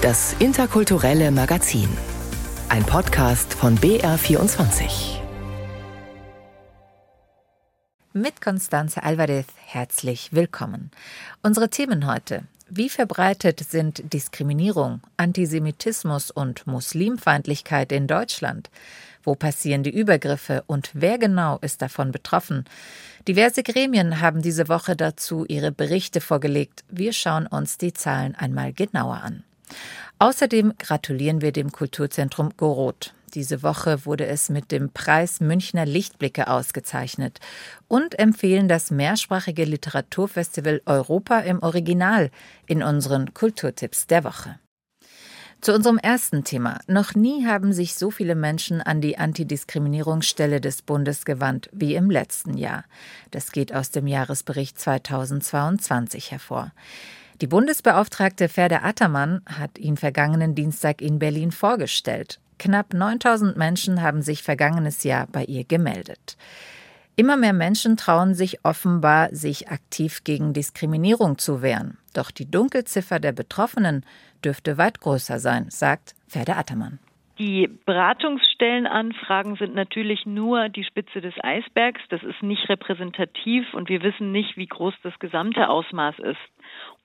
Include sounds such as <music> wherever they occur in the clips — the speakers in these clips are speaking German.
Das interkulturelle Magazin. Ein Podcast von BR24. Mit Constanze Alvarez herzlich willkommen. Unsere Themen heute. Wie verbreitet sind Diskriminierung, Antisemitismus und Muslimfeindlichkeit in Deutschland? Wo passieren die Übergriffe und wer genau ist davon betroffen? Diverse Gremien haben diese Woche dazu ihre Berichte vorgelegt. Wir schauen uns die Zahlen einmal genauer an. Außerdem gratulieren wir dem Kulturzentrum Goroth. Diese Woche wurde es mit dem Preis Münchner Lichtblicke ausgezeichnet und empfehlen das mehrsprachige Literaturfestival Europa im Original in unseren Kulturtipps der Woche. Zu unserem ersten Thema. Noch nie haben sich so viele Menschen an die Antidiskriminierungsstelle des Bundes gewandt wie im letzten Jahr. Das geht aus dem Jahresbericht 2022 hervor. Die Bundesbeauftragte Ferda Attermann hat ihn vergangenen Dienstag in Berlin vorgestellt. Knapp 9000 Menschen haben sich vergangenes Jahr bei ihr gemeldet. Immer mehr Menschen trauen sich offenbar, sich aktiv gegen Diskriminierung zu wehren. Doch die Dunkelziffer der Betroffenen dürfte weit größer sein, sagt Ferda Attermann. Die Beratungsstellenanfragen sind natürlich nur die Spitze des Eisbergs. Das ist nicht repräsentativ und wir wissen nicht, wie groß das gesamte Ausmaß ist.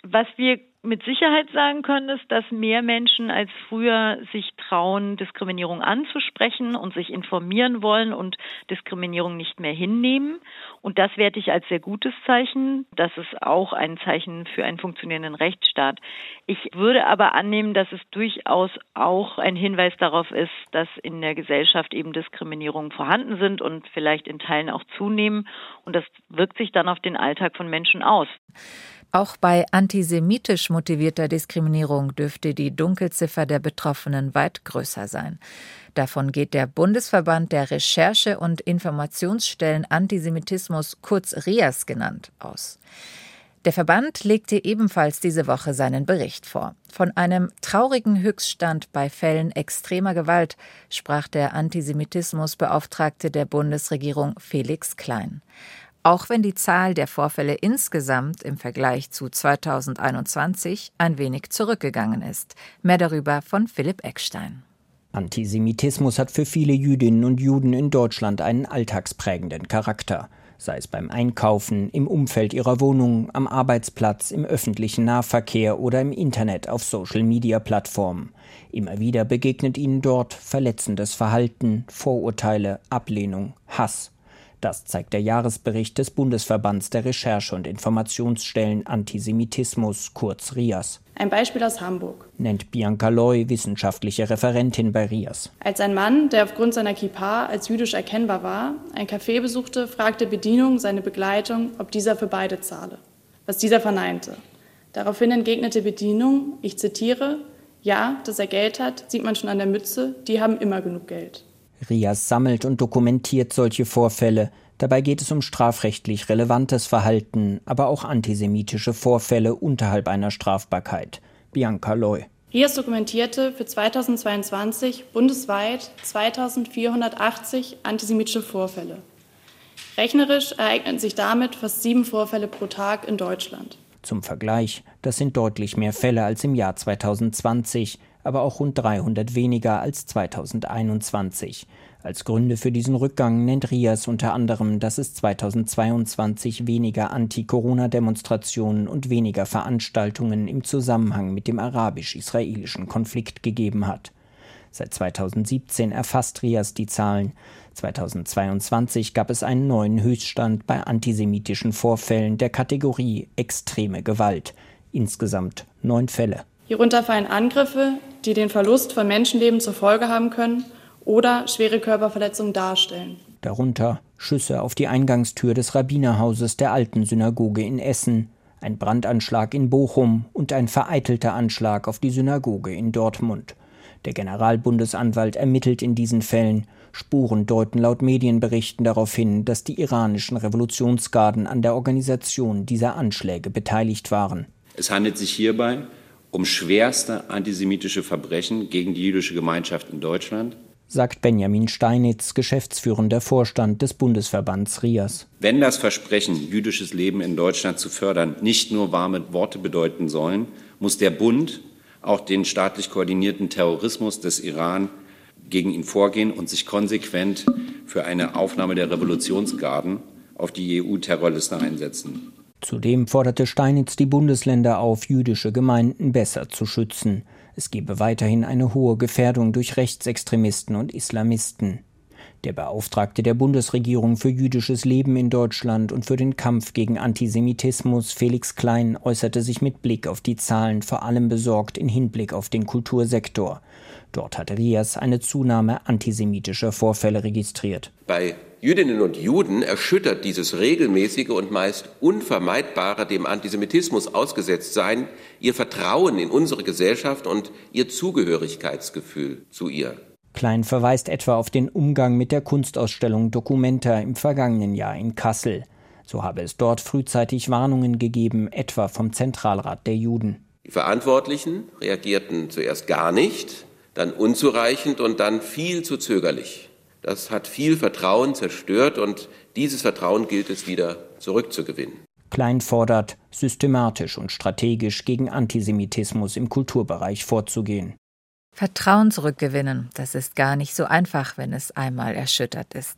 Was wir mit Sicherheit sagen können, ist, dass mehr Menschen als früher sich trauen, Diskriminierung anzusprechen und sich informieren wollen und Diskriminierung nicht mehr hinnehmen. Und das werte ich als sehr gutes Zeichen. Das ist auch ein Zeichen für einen funktionierenden Rechtsstaat. Ich würde aber annehmen, dass es durchaus auch ein Hinweis darauf ist, dass in der Gesellschaft eben Diskriminierungen vorhanden sind und vielleicht in Teilen auch zunehmen. Und das wirkt sich dann auf den Alltag von Menschen aus. Auch bei antisemitisch motivierter Diskriminierung dürfte die Dunkelziffer der Betroffenen weit größer sein. Davon geht der Bundesverband der Recherche- und Informationsstellen Antisemitismus, kurz RIAS genannt, aus. Der Verband legte ebenfalls diese Woche seinen Bericht vor. Von einem traurigen Höchststand bei Fällen extremer Gewalt sprach der Antisemitismusbeauftragte der Bundesregierung Felix Klein auch wenn die Zahl der Vorfälle insgesamt im Vergleich zu 2021 ein wenig zurückgegangen ist. Mehr darüber von Philipp Eckstein. Antisemitismus hat für viele Jüdinnen und Juden in Deutschland einen alltagsprägenden Charakter, sei es beim Einkaufen, im Umfeld ihrer Wohnung, am Arbeitsplatz, im öffentlichen Nahverkehr oder im Internet auf Social-Media-Plattformen. Immer wieder begegnet ihnen dort verletzendes Verhalten, Vorurteile, Ablehnung, Hass das zeigt der Jahresbericht des Bundesverbands der Recherche- und Informationsstellen Antisemitismus, kurz RIAS. Ein Beispiel aus Hamburg. Nennt Bianca Loy, wissenschaftliche Referentin bei RIAS. Als ein Mann, der aufgrund seiner Kippa als jüdisch erkennbar war, ein Café besuchte, fragte Bedienung seine Begleitung, ob dieser für beide zahle. Was dieser verneinte. Daraufhin entgegnete Bedienung, ich zitiere, ja, dass er Geld hat, sieht man schon an der Mütze, die haben immer genug Geld. RIAS sammelt und dokumentiert solche Vorfälle. Dabei geht es um strafrechtlich relevantes Verhalten, aber auch antisemitische Vorfälle unterhalb einer Strafbarkeit. Bianca Loy. RIAS dokumentierte für 2022 bundesweit 2480 antisemitische Vorfälle. Rechnerisch ereignen sich damit fast sieben Vorfälle pro Tag in Deutschland. Zum Vergleich, das sind deutlich mehr Fälle als im Jahr 2020 aber auch rund 300 weniger als 2021. Als Gründe für diesen Rückgang nennt Rias unter anderem, dass es 2022 weniger Anti-Corona-Demonstrationen und weniger Veranstaltungen im Zusammenhang mit dem arabisch-israelischen Konflikt gegeben hat. Seit 2017 erfasst Rias die Zahlen. 2022 gab es einen neuen Höchststand bei antisemitischen Vorfällen der Kategorie extreme Gewalt. Insgesamt neun Fälle. Hierunter fallen Angriffe, die den Verlust von Menschenleben zur Folge haben können oder schwere Körperverletzungen darstellen. Darunter Schüsse auf die Eingangstür des Rabbinerhauses der alten Synagoge in Essen, ein Brandanschlag in Bochum und ein vereitelter Anschlag auf die Synagoge in Dortmund. Der Generalbundesanwalt ermittelt in diesen Fällen. Spuren deuten laut Medienberichten darauf hin, dass die iranischen Revolutionsgarden an der Organisation dieser Anschläge beteiligt waren. Es handelt sich hierbei um schwerste antisemitische Verbrechen gegen die jüdische Gemeinschaft in Deutschland, sagt Benjamin Steinitz, geschäftsführender Vorstand des Bundesverbands RIAS. Wenn das Versprechen, jüdisches Leben in Deutschland zu fördern, nicht nur warme Worte bedeuten sollen, muss der Bund auch den staatlich koordinierten Terrorismus des Iran gegen ihn vorgehen und sich konsequent für eine Aufnahme der Revolutionsgarden auf die EU-Terrorliste einsetzen. Zudem forderte Steinitz die Bundesländer auf, jüdische Gemeinden besser zu schützen. Es gebe weiterhin eine hohe Gefährdung durch Rechtsextremisten und Islamisten. Der Beauftragte der Bundesregierung für jüdisches Leben in Deutschland und für den Kampf gegen Antisemitismus, Felix Klein, äußerte sich mit Blick auf die Zahlen vor allem besorgt in Hinblick auf den Kultursektor. Dort hat Rias eine Zunahme antisemitischer Vorfälle registriert. Bei Jüdinnen und Juden erschüttert dieses regelmäßige und meist unvermeidbare dem Antisemitismus ausgesetzt sein ihr Vertrauen in unsere Gesellschaft und ihr Zugehörigkeitsgefühl zu ihr. Klein verweist etwa auf den Umgang mit der Kunstausstellung Documenta im vergangenen Jahr in Kassel. So habe es dort frühzeitig Warnungen gegeben, etwa vom Zentralrat der Juden. Die Verantwortlichen reagierten zuerst gar nicht, dann unzureichend und dann viel zu zögerlich. Das hat viel Vertrauen zerstört und dieses Vertrauen gilt es wieder zurückzugewinnen. Klein fordert, systematisch und strategisch gegen Antisemitismus im Kulturbereich vorzugehen. Vertrauen zurückgewinnen, das ist gar nicht so einfach, wenn es einmal erschüttert ist.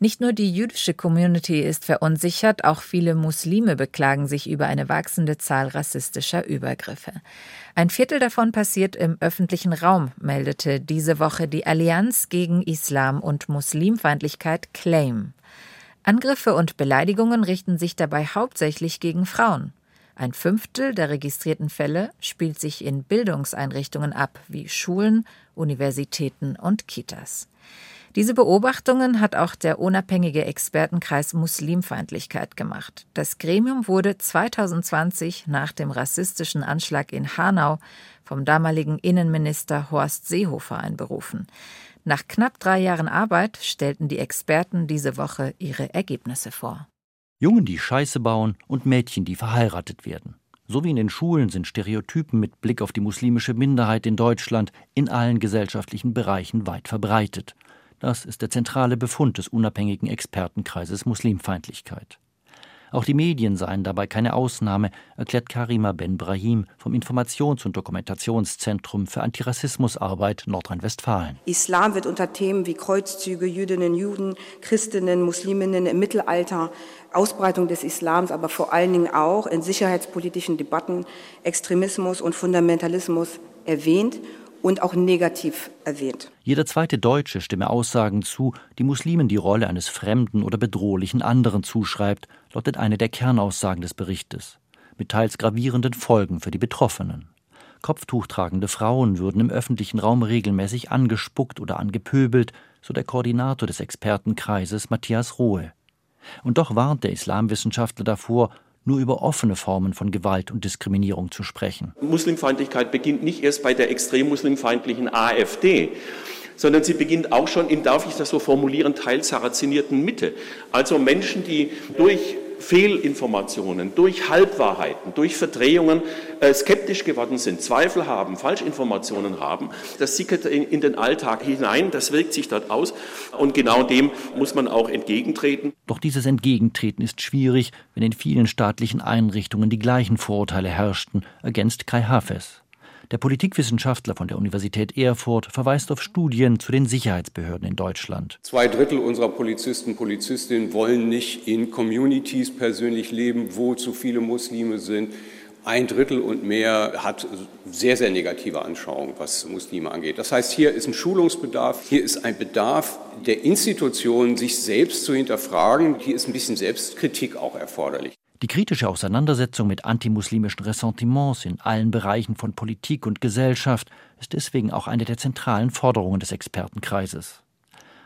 Nicht nur die jüdische Community ist verunsichert, auch viele Muslime beklagen sich über eine wachsende Zahl rassistischer Übergriffe. Ein Viertel davon passiert im öffentlichen Raum, meldete diese Woche die Allianz gegen Islam und Muslimfeindlichkeit Claim. Angriffe und Beleidigungen richten sich dabei hauptsächlich gegen Frauen. Ein Fünftel der registrierten Fälle spielt sich in Bildungseinrichtungen ab, wie Schulen, Universitäten und Kitas. Diese Beobachtungen hat auch der unabhängige Expertenkreis Muslimfeindlichkeit gemacht. Das Gremium wurde 2020 nach dem rassistischen Anschlag in Hanau vom damaligen Innenminister Horst Seehofer einberufen. Nach knapp drei Jahren Arbeit stellten die Experten diese Woche ihre Ergebnisse vor. Jungen, die Scheiße bauen und Mädchen, die verheiratet werden. So wie in den Schulen sind Stereotypen mit Blick auf die muslimische Minderheit in Deutschland in allen gesellschaftlichen Bereichen weit verbreitet. Das ist der zentrale Befund des unabhängigen Expertenkreises Muslimfeindlichkeit. Auch die Medien seien dabei keine Ausnahme, erklärt Karima Ben-Brahim vom Informations- und Dokumentationszentrum für Antirassismusarbeit Nordrhein-Westfalen. Islam wird unter Themen wie Kreuzzüge, Jüdinnen, Juden, Christinnen, Musliminnen im Mittelalter, Ausbreitung des Islams, aber vor allen Dingen auch in sicherheitspolitischen Debatten Extremismus und Fundamentalismus erwähnt und auch negativ erwähnt. Jeder zweite Deutsche stimme Aussagen zu, die Muslimen die Rolle eines fremden oder bedrohlichen anderen zuschreibt, lautet eine der Kernaussagen des Berichtes, mit teils gravierenden Folgen für die Betroffenen. Kopftuchtragende Frauen würden im öffentlichen Raum regelmäßig angespuckt oder angepöbelt, so der Koordinator des Expertenkreises Matthias Rohe. Und doch warnt der Islamwissenschaftler davor, nur über offene Formen von Gewalt und Diskriminierung zu sprechen. Muslimfeindlichkeit beginnt nicht erst bei der extrem muslimfeindlichen AfD, sondern sie beginnt auch schon in, darf ich das so formulieren, teilsarazinierten Mitte. Also Menschen, die durch Fehlinformationen, durch Halbwahrheiten, durch Verdrehungen äh, skeptisch geworden sind, Zweifel haben, Falschinformationen haben. Das sickert in, in den Alltag hinein, das wirkt sich dort aus und genau dem muss man auch entgegentreten. Doch dieses Entgegentreten ist schwierig, wenn in vielen staatlichen Einrichtungen die gleichen Vorurteile herrschten, ergänzt Kai Hafes. Der Politikwissenschaftler von der Universität Erfurt verweist auf Studien zu den Sicherheitsbehörden in Deutschland. Zwei Drittel unserer Polizisten und Polizistinnen wollen nicht in Communities persönlich leben, wo zu viele Muslime sind. Ein Drittel und mehr hat sehr, sehr negative Anschauungen, was Muslime angeht. Das heißt, hier ist ein Schulungsbedarf, hier ist ein Bedarf der Institutionen, sich selbst zu hinterfragen. Hier ist ein bisschen Selbstkritik auch erforderlich. Die kritische Auseinandersetzung mit antimuslimischen Ressentiments in allen Bereichen von Politik und Gesellschaft ist deswegen auch eine der zentralen Forderungen des Expertenkreises.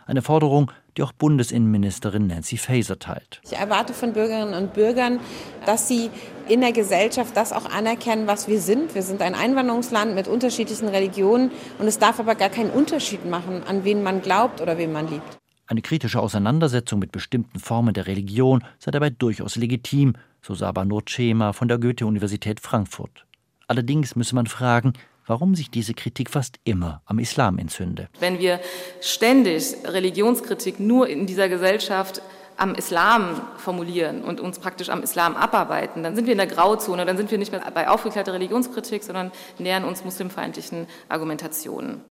Eine Forderung, die auch Bundesinnenministerin Nancy Faeser teilt. Ich erwarte von Bürgerinnen und Bürgern, dass sie in der Gesellschaft das auch anerkennen, was wir sind. Wir sind ein Einwanderungsland mit unterschiedlichen Religionen und es darf aber gar keinen Unterschied machen, an wen man glaubt oder wen man liebt. Eine kritische Auseinandersetzung mit bestimmten Formen der Religion sei dabei durchaus legitim, so Saba Nurcema von der Goethe-Universität Frankfurt. Allerdings müsse man fragen, warum sich diese Kritik fast immer am Islam entzünde. Wenn wir ständig Religionskritik nur in dieser Gesellschaft am Islam formulieren und uns praktisch am Islam abarbeiten, dann sind wir in der Grauzone, dann sind wir nicht mehr bei aufgeklärter Religionskritik, sondern nähern uns muslimfeindlichen Argumentationen.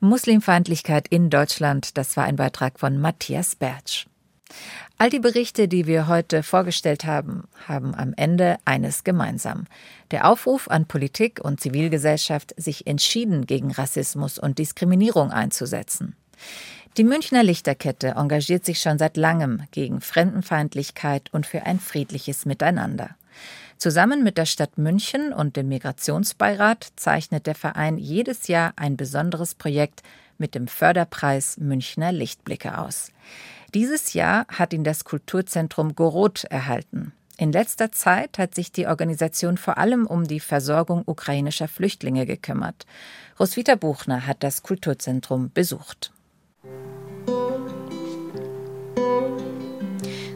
Muslimfeindlichkeit in Deutschland, das war ein Beitrag von Matthias Bertsch. All die Berichte, die wir heute vorgestellt haben, haben am Ende eines gemeinsam. Der Aufruf an Politik und Zivilgesellschaft, sich entschieden gegen Rassismus und Diskriminierung einzusetzen. Die Münchner Lichterkette engagiert sich schon seit langem gegen Fremdenfeindlichkeit und für ein friedliches Miteinander. Zusammen mit der Stadt München und dem Migrationsbeirat zeichnet der Verein jedes Jahr ein besonderes Projekt mit dem Förderpreis Münchner Lichtblicke aus. Dieses Jahr hat ihn das Kulturzentrum Gorod erhalten. In letzter Zeit hat sich die Organisation vor allem um die Versorgung ukrainischer Flüchtlinge gekümmert. Roswitha Buchner hat das Kulturzentrum besucht.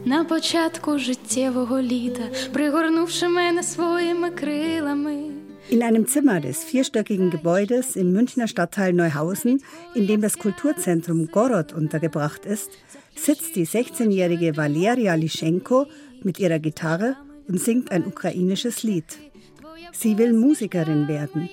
На початку життєвого літа, пригорнувши мене своїми крилами. In einem Zimmer des vierstöckigen Gebäudes im Münchner Stadtteil Neuhausen, in dem das Kulturzentrum Gorod untergebracht ist, sitzt die 16-jährige Valeria Lischenko mit ihrer Gitarre und singt ein ukrainisches Lied. Sie will Musikerin werden.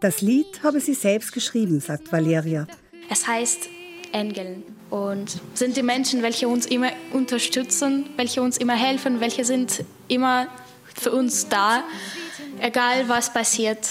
Das Lied habe sie selbst geschrieben, sagt Valeria. Es heißt Engeln und sind die Menschen, welche uns immer unterstützen, welche uns immer helfen, welche sind immer für uns da, egal was passiert.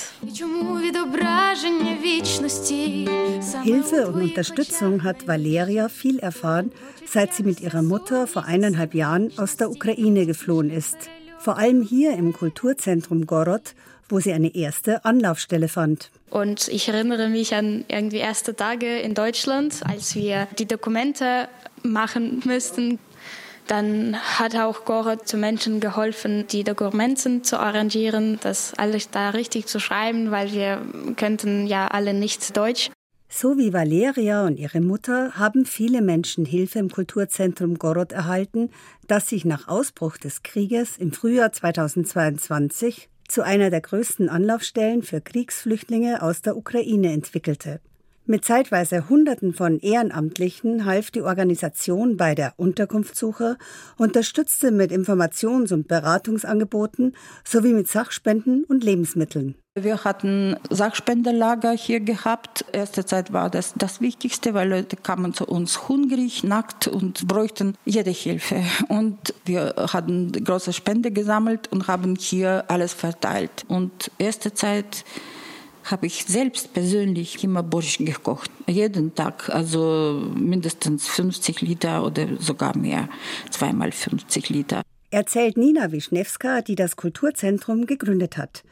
Hilfe und Unterstützung hat Valeria viel erfahren, seit sie mit ihrer Mutter vor eineinhalb Jahren aus der Ukraine geflohen ist. Vor allem hier im Kulturzentrum Gorod, wo sie eine erste Anlaufstelle fand. Und ich erinnere mich an irgendwie erste Tage in Deutschland, als wir die Dokumente machen müssten. Dann hat auch Gore zu Menschen geholfen, die Dokumente zu arrangieren, das alles da richtig zu schreiben, weil wir könnten ja alle nicht Deutsch. So wie Valeria und ihre Mutter haben viele Menschen Hilfe im Kulturzentrum Gorod erhalten, das sich nach Ausbruch des Krieges im Frühjahr 2022 zu einer der größten Anlaufstellen für Kriegsflüchtlinge aus der Ukraine entwickelte. Mit zeitweise Hunderten von Ehrenamtlichen half die Organisation bei der Unterkunftssuche, unterstützte mit Informations- und Beratungsangeboten sowie mit Sachspenden und Lebensmitteln. Wir hatten Sachspenderlager hier gehabt. Erste Zeit war das das Wichtigste, weil Leute kamen zu uns hungrig, nackt und bräuchten jede Hilfe. Und wir hatten große Spende gesammelt und haben hier alles verteilt. Und erste Zeit habe ich selbst persönlich immer Borscht gekocht. Jeden Tag, also mindestens 50 Liter oder sogar mehr, zweimal 50 Liter. Erzählt Nina Wischnewska, die das Kulturzentrum gegründet hat.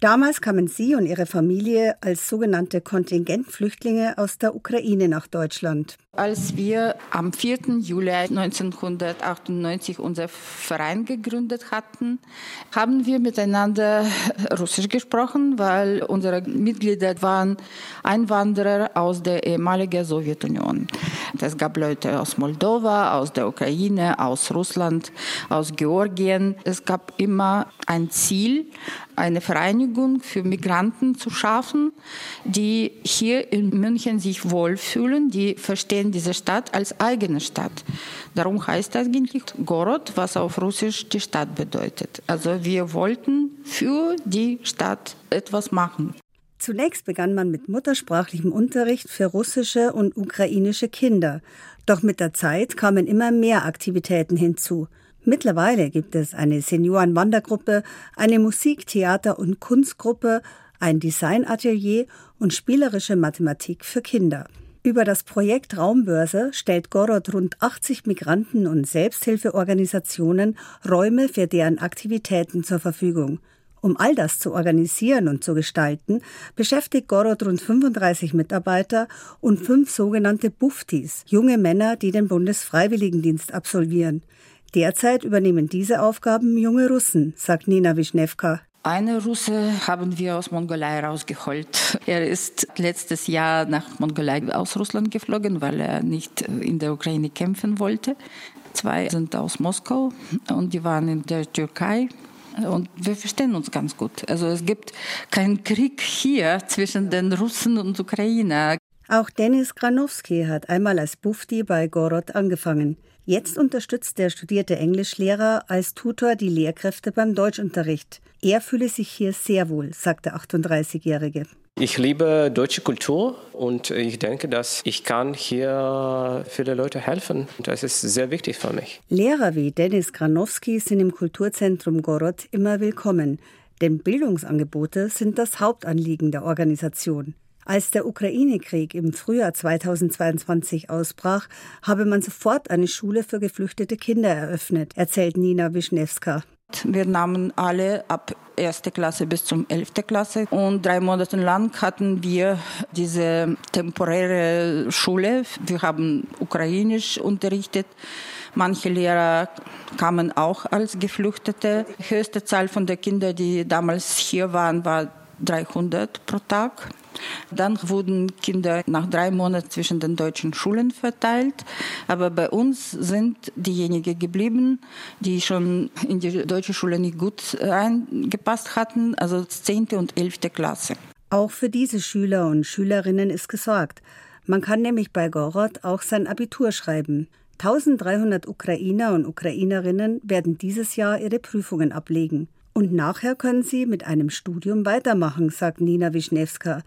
Damals kamen sie und ihre Familie als sogenannte Kontingentflüchtlinge aus der Ukraine nach Deutschland. Als wir am 4. Juli 1998 unser Verein gegründet hatten, haben wir miteinander Russisch gesprochen, weil unsere Mitglieder waren Einwanderer aus der ehemaligen Sowjetunion. Es gab Leute aus Moldova, aus der Ukraine, aus Russland, aus Georgien. Es gab immer ein Ziel, eine Vereinigung für Migranten zu schaffen, die hier in München sich wohlfühlen, die verstehen diese Stadt als eigene Stadt. Darum heißt das eigentlich Gorod, was auf Russisch die Stadt bedeutet. Also wir wollten für die Stadt etwas machen. Zunächst begann man mit muttersprachlichem Unterricht für russische und ukrainische Kinder. Doch mit der Zeit kamen immer mehr Aktivitäten hinzu. Mittlerweile gibt es eine Seniorenwandergruppe, eine Musik-, Theater- und Kunstgruppe, ein Designatelier und spielerische Mathematik für Kinder. Über das Projekt Raumbörse stellt Gorod rund 80 Migranten und Selbsthilfeorganisationen Räume für deren Aktivitäten zur Verfügung. Um all das zu organisieren und zu gestalten, beschäftigt Gorod rund 35 Mitarbeiter und fünf sogenannte Buftis, junge Männer, die den Bundesfreiwilligendienst absolvieren. Derzeit übernehmen diese Aufgaben junge Russen, sagt Nina Wischnewka. Eine Russe haben wir aus Mongolei rausgeholt. Er ist letztes Jahr nach Mongolei aus Russland geflogen, weil er nicht in der Ukraine kämpfen wollte. Zwei sind aus Moskau und die waren in der Türkei. Und wir verstehen uns ganz gut. Also es gibt keinen Krieg hier zwischen den Russen und Ukrainer. Auch Denis Granowski hat einmal als Bufti bei Gorod angefangen. Jetzt unterstützt der studierte Englischlehrer als Tutor die Lehrkräfte beim Deutschunterricht. Er fühle sich hier sehr wohl, sagt der 38-Jährige. Ich liebe deutsche Kultur und ich denke, dass ich kann hier viele Leute helfen. Das ist sehr wichtig für mich. Lehrer wie Dennis Granowski sind im Kulturzentrum Gorod immer willkommen, denn Bildungsangebote sind das Hauptanliegen der Organisation. Als der Ukraine-Krieg im Frühjahr 2022 ausbrach, habe man sofort eine Schule für geflüchtete Kinder eröffnet, erzählt Nina Wischnewska. Wir nahmen alle ab erste Klasse bis zum elfte Klasse und drei Monate lang hatten wir diese temporäre Schule. Wir haben ukrainisch unterrichtet. Manche Lehrer kamen auch als Geflüchtete. Die höchste Zahl von den Kindern, die damals hier waren, war 300 pro Tag. Dann wurden Kinder nach drei Monaten zwischen den deutschen Schulen verteilt. Aber bei uns sind diejenigen geblieben, die schon in die deutsche Schule nicht gut eingepasst hatten, also 10. und 11. Klasse. Auch für diese Schüler und Schülerinnen ist gesorgt. Man kann nämlich bei Gorod auch sein Abitur schreiben. 1300 Ukrainer und Ukrainerinnen werden dieses Jahr ihre Prüfungen ablegen. Und nachher können sie mit einem Studium weitermachen, sagt Nina Wischnewska.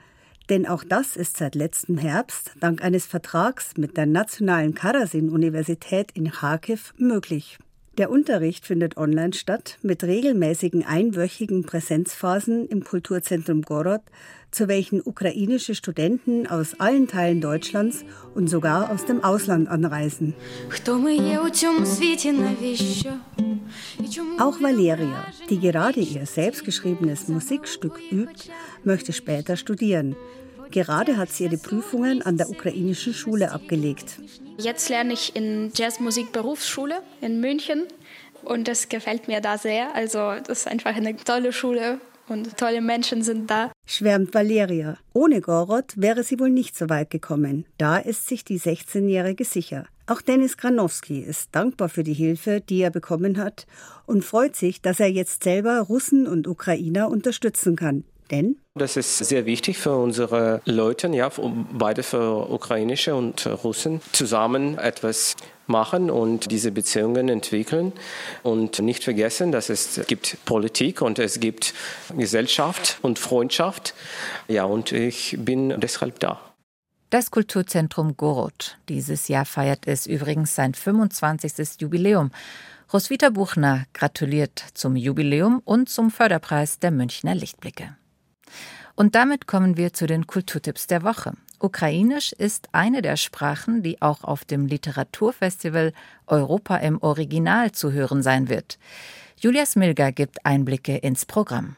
Denn auch das ist seit letztem Herbst dank eines Vertrags mit der Nationalen Karasin-Universität in Kharkiv möglich. Der Unterricht findet online statt mit regelmäßigen einwöchigen Präsenzphasen im Kulturzentrum Gorod, zu welchen ukrainische Studenten aus allen Teilen Deutschlands und sogar aus dem Ausland anreisen. Auch Valeria, die gerade ihr selbstgeschriebenes Musikstück übt, möchte später studieren. Gerade hat sie ihre Prüfungen an der ukrainischen Schule abgelegt. Jetzt lerne ich in Jazzmusik-Berufsschule in München und das gefällt mir da sehr. Also das ist einfach eine tolle Schule und tolle Menschen sind da. Schwärmt Valeria. Ohne Gorod wäre sie wohl nicht so weit gekommen. Da ist sich die 16-Jährige sicher. Auch Dennis Granowski ist dankbar für die Hilfe, die er bekommen hat und freut sich, dass er jetzt selber Russen und Ukrainer unterstützen kann. Denn das ist sehr wichtig für unsere Leute, ja, beide für ukrainische und Russen, zusammen etwas machen und diese Beziehungen entwickeln. Und nicht vergessen, dass es gibt Politik und es gibt Gesellschaft und Freundschaft. Ja, und ich bin deshalb da. Das Kulturzentrum Gorod. Dieses Jahr feiert es übrigens sein 25. Jubiläum. Roswitha Buchner gratuliert zum Jubiläum und zum Förderpreis der Münchner Lichtblicke. Und damit kommen wir zu den Kulturtipps der Woche. Ukrainisch ist eine der Sprachen, die auch auf dem Literaturfestival Europa im Original zu hören sein wird. Julia Smilger gibt Einblicke ins Programm.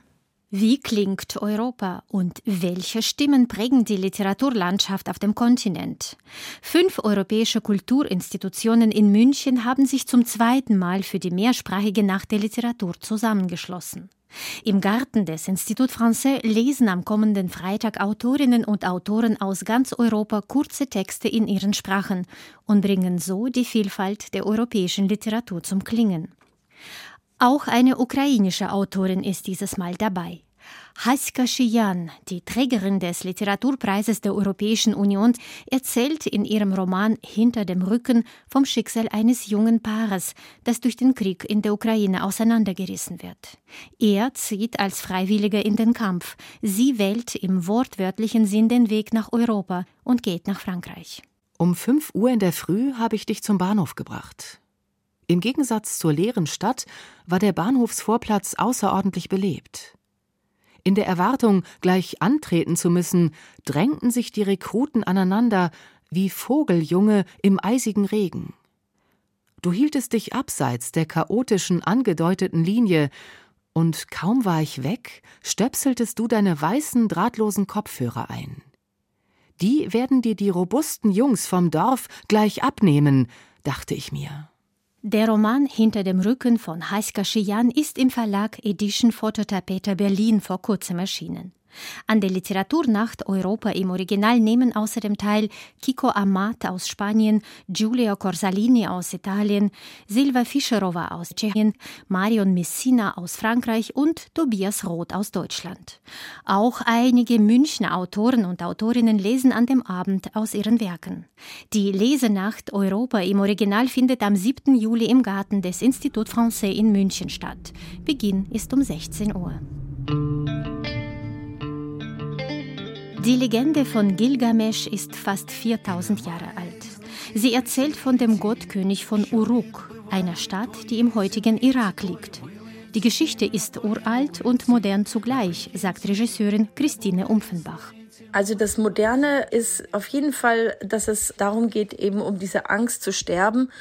Wie klingt Europa und welche Stimmen prägen die Literaturlandschaft auf dem Kontinent? Fünf europäische Kulturinstitutionen in München haben sich zum zweiten Mal für die mehrsprachige Nacht der Literatur zusammengeschlossen. Im Garten des Institut Français lesen am kommenden Freitag Autorinnen und Autoren aus ganz Europa kurze Texte in ihren Sprachen und bringen so die Vielfalt der europäischen Literatur zum Klingen. Auch eine ukrainische Autorin ist dieses Mal dabei. Haska Shiyan, die Trägerin des Literaturpreises der Europäischen Union, erzählt in ihrem Roman Hinter dem Rücken vom Schicksal eines jungen Paares, das durch den Krieg in der Ukraine auseinandergerissen wird. Er zieht als Freiwilliger in den Kampf. Sie wählt im wortwörtlichen Sinn den Weg nach Europa und geht nach Frankreich. Um fünf Uhr in der Früh habe ich dich zum Bahnhof gebracht. Im Gegensatz zur leeren Stadt war der Bahnhofsvorplatz außerordentlich belebt. In der Erwartung, gleich antreten zu müssen, drängten sich die Rekruten aneinander wie Vogeljunge im eisigen Regen. Du hieltest dich abseits der chaotischen angedeuteten Linie, und kaum war ich weg, stöpseltest du deine weißen, drahtlosen Kopfhörer ein. Die werden dir die robusten Jungs vom Dorf gleich abnehmen, dachte ich mir. Der Roman Hinter dem Rücken von Heiska Schian ist im Verlag Edition Fototapete Berlin vor kurzem erschienen. An der Literaturnacht Europa im Original nehmen außerdem teil Kiko Amat aus Spanien, Giulio Corsalini aus Italien, Silva Fischerova aus Tschechien, Marion Messina aus Frankreich und Tobias Roth aus Deutschland. Auch einige Münchner Autoren und Autorinnen lesen an dem Abend aus ihren Werken. Die Lesenacht Europa im Original findet am 7. Juli im Garten des Institut Français in München statt. Beginn ist um 16 Uhr. Die Legende von Gilgamesch ist fast 4000 Jahre alt. Sie erzählt von dem Gottkönig von Uruk, einer Stadt, die im heutigen Irak liegt. Die Geschichte ist uralt und modern zugleich, sagt Regisseurin Christine Umpfenbach. Also das Moderne ist auf jeden Fall, dass es darum geht, eben um diese Angst zu sterben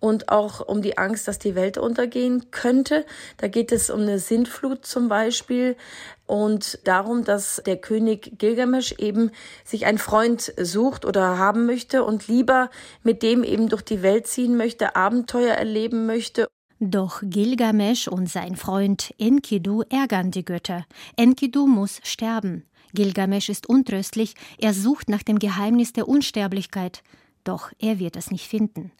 und auch um die Angst, dass die Welt untergehen könnte. Da geht es um eine Sintflut zum Beispiel und darum, dass der König Gilgamesch eben sich einen Freund sucht oder haben möchte und lieber mit dem eben durch die Welt ziehen möchte, Abenteuer erleben möchte. Doch Gilgamesch und sein Freund Enkidu ärgern die Götter. Enkidu muss sterben. Gilgamesch ist untröstlich, er sucht nach dem Geheimnis der Unsterblichkeit, doch er wird es nicht finden.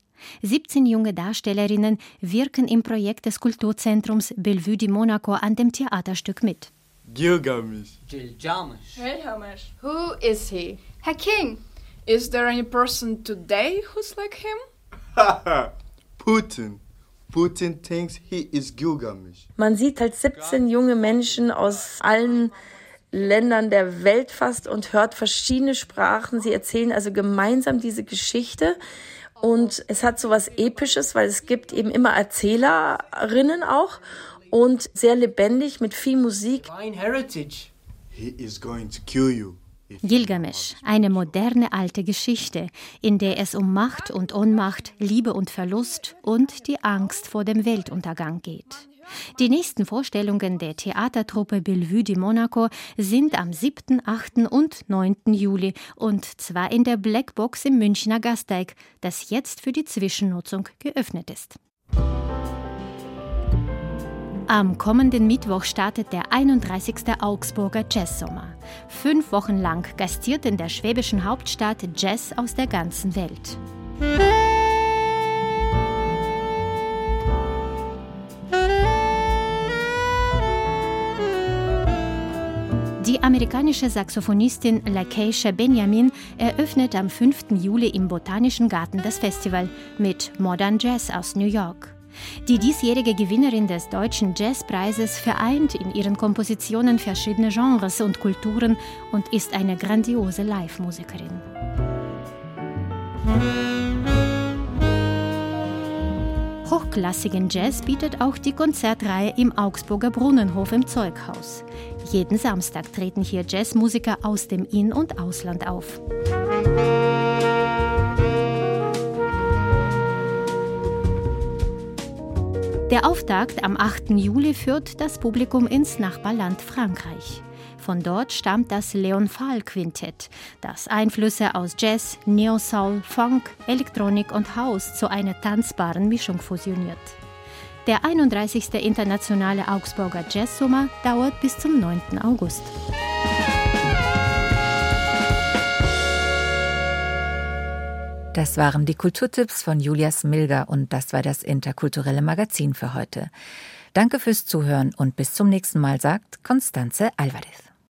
17 junge Darstellerinnen wirken im Projekt des Kulturzentrums Bellevue di Monaco an dem Theaterstück mit. Gilgamesh. Gilgamesh. Gilgamesh. Who is he? Herr King, is there any person today who's like him? <laughs> Putin. Putin thinks he is Gilgamesh. Man sieht halt 17 junge Menschen aus allen Ländern der Welt fast und hört verschiedene Sprachen. Sie erzählen also gemeinsam diese Geschichte. Und es hat so was Episches, weil es gibt eben immer Erzählerinnen auch und sehr lebendig mit viel Musik. Gilgamesch, eine moderne alte Geschichte, in der es um Macht und Ohnmacht, Liebe und Verlust und die Angst vor dem Weltuntergang geht. Die nächsten Vorstellungen der Theatertruppe Bellevue de Monaco sind am 7., 8. und 9. Juli und zwar in der Blackbox im Münchner Gasteig, das jetzt für die Zwischennutzung geöffnet ist. Am kommenden Mittwoch startet der 31. Augsburger Jazzsommer. Fünf Wochen lang gastiert in der schwäbischen Hauptstadt Jazz aus der ganzen Welt. Die amerikanische Saxophonistin Lakeisha Benjamin eröffnet am 5. Juli im Botanischen Garten das Festival mit Modern Jazz aus New York. Die diesjährige Gewinnerin des Deutschen Jazzpreises vereint in ihren Kompositionen verschiedene Genres und Kulturen und ist eine grandiose Live-Musikerin. Hochklassigen Jazz bietet auch die Konzertreihe im Augsburger Brunnenhof im Zeughaus. Jeden Samstag treten hier Jazzmusiker aus dem In- und Ausland auf. Der Auftakt am 8. Juli führt das Publikum ins Nachbarland Frankreich. Von dort stammt das Leon Fall Quintett, das Einflüsse aus Jazz, Neo-Soul, Funk, Elektronik und House zu einer tanzbaren Mischung fusioniert. Der 31. Internationale Augsburger Jazzsommer dauert bis zum 9. August. Das waren die Kulturtipps von Julias Milder und das war das interkulturelle Magazin für heute. Danke fürs Zuhören und bis zum nächsten Mal, sagt Constanze Alvarez.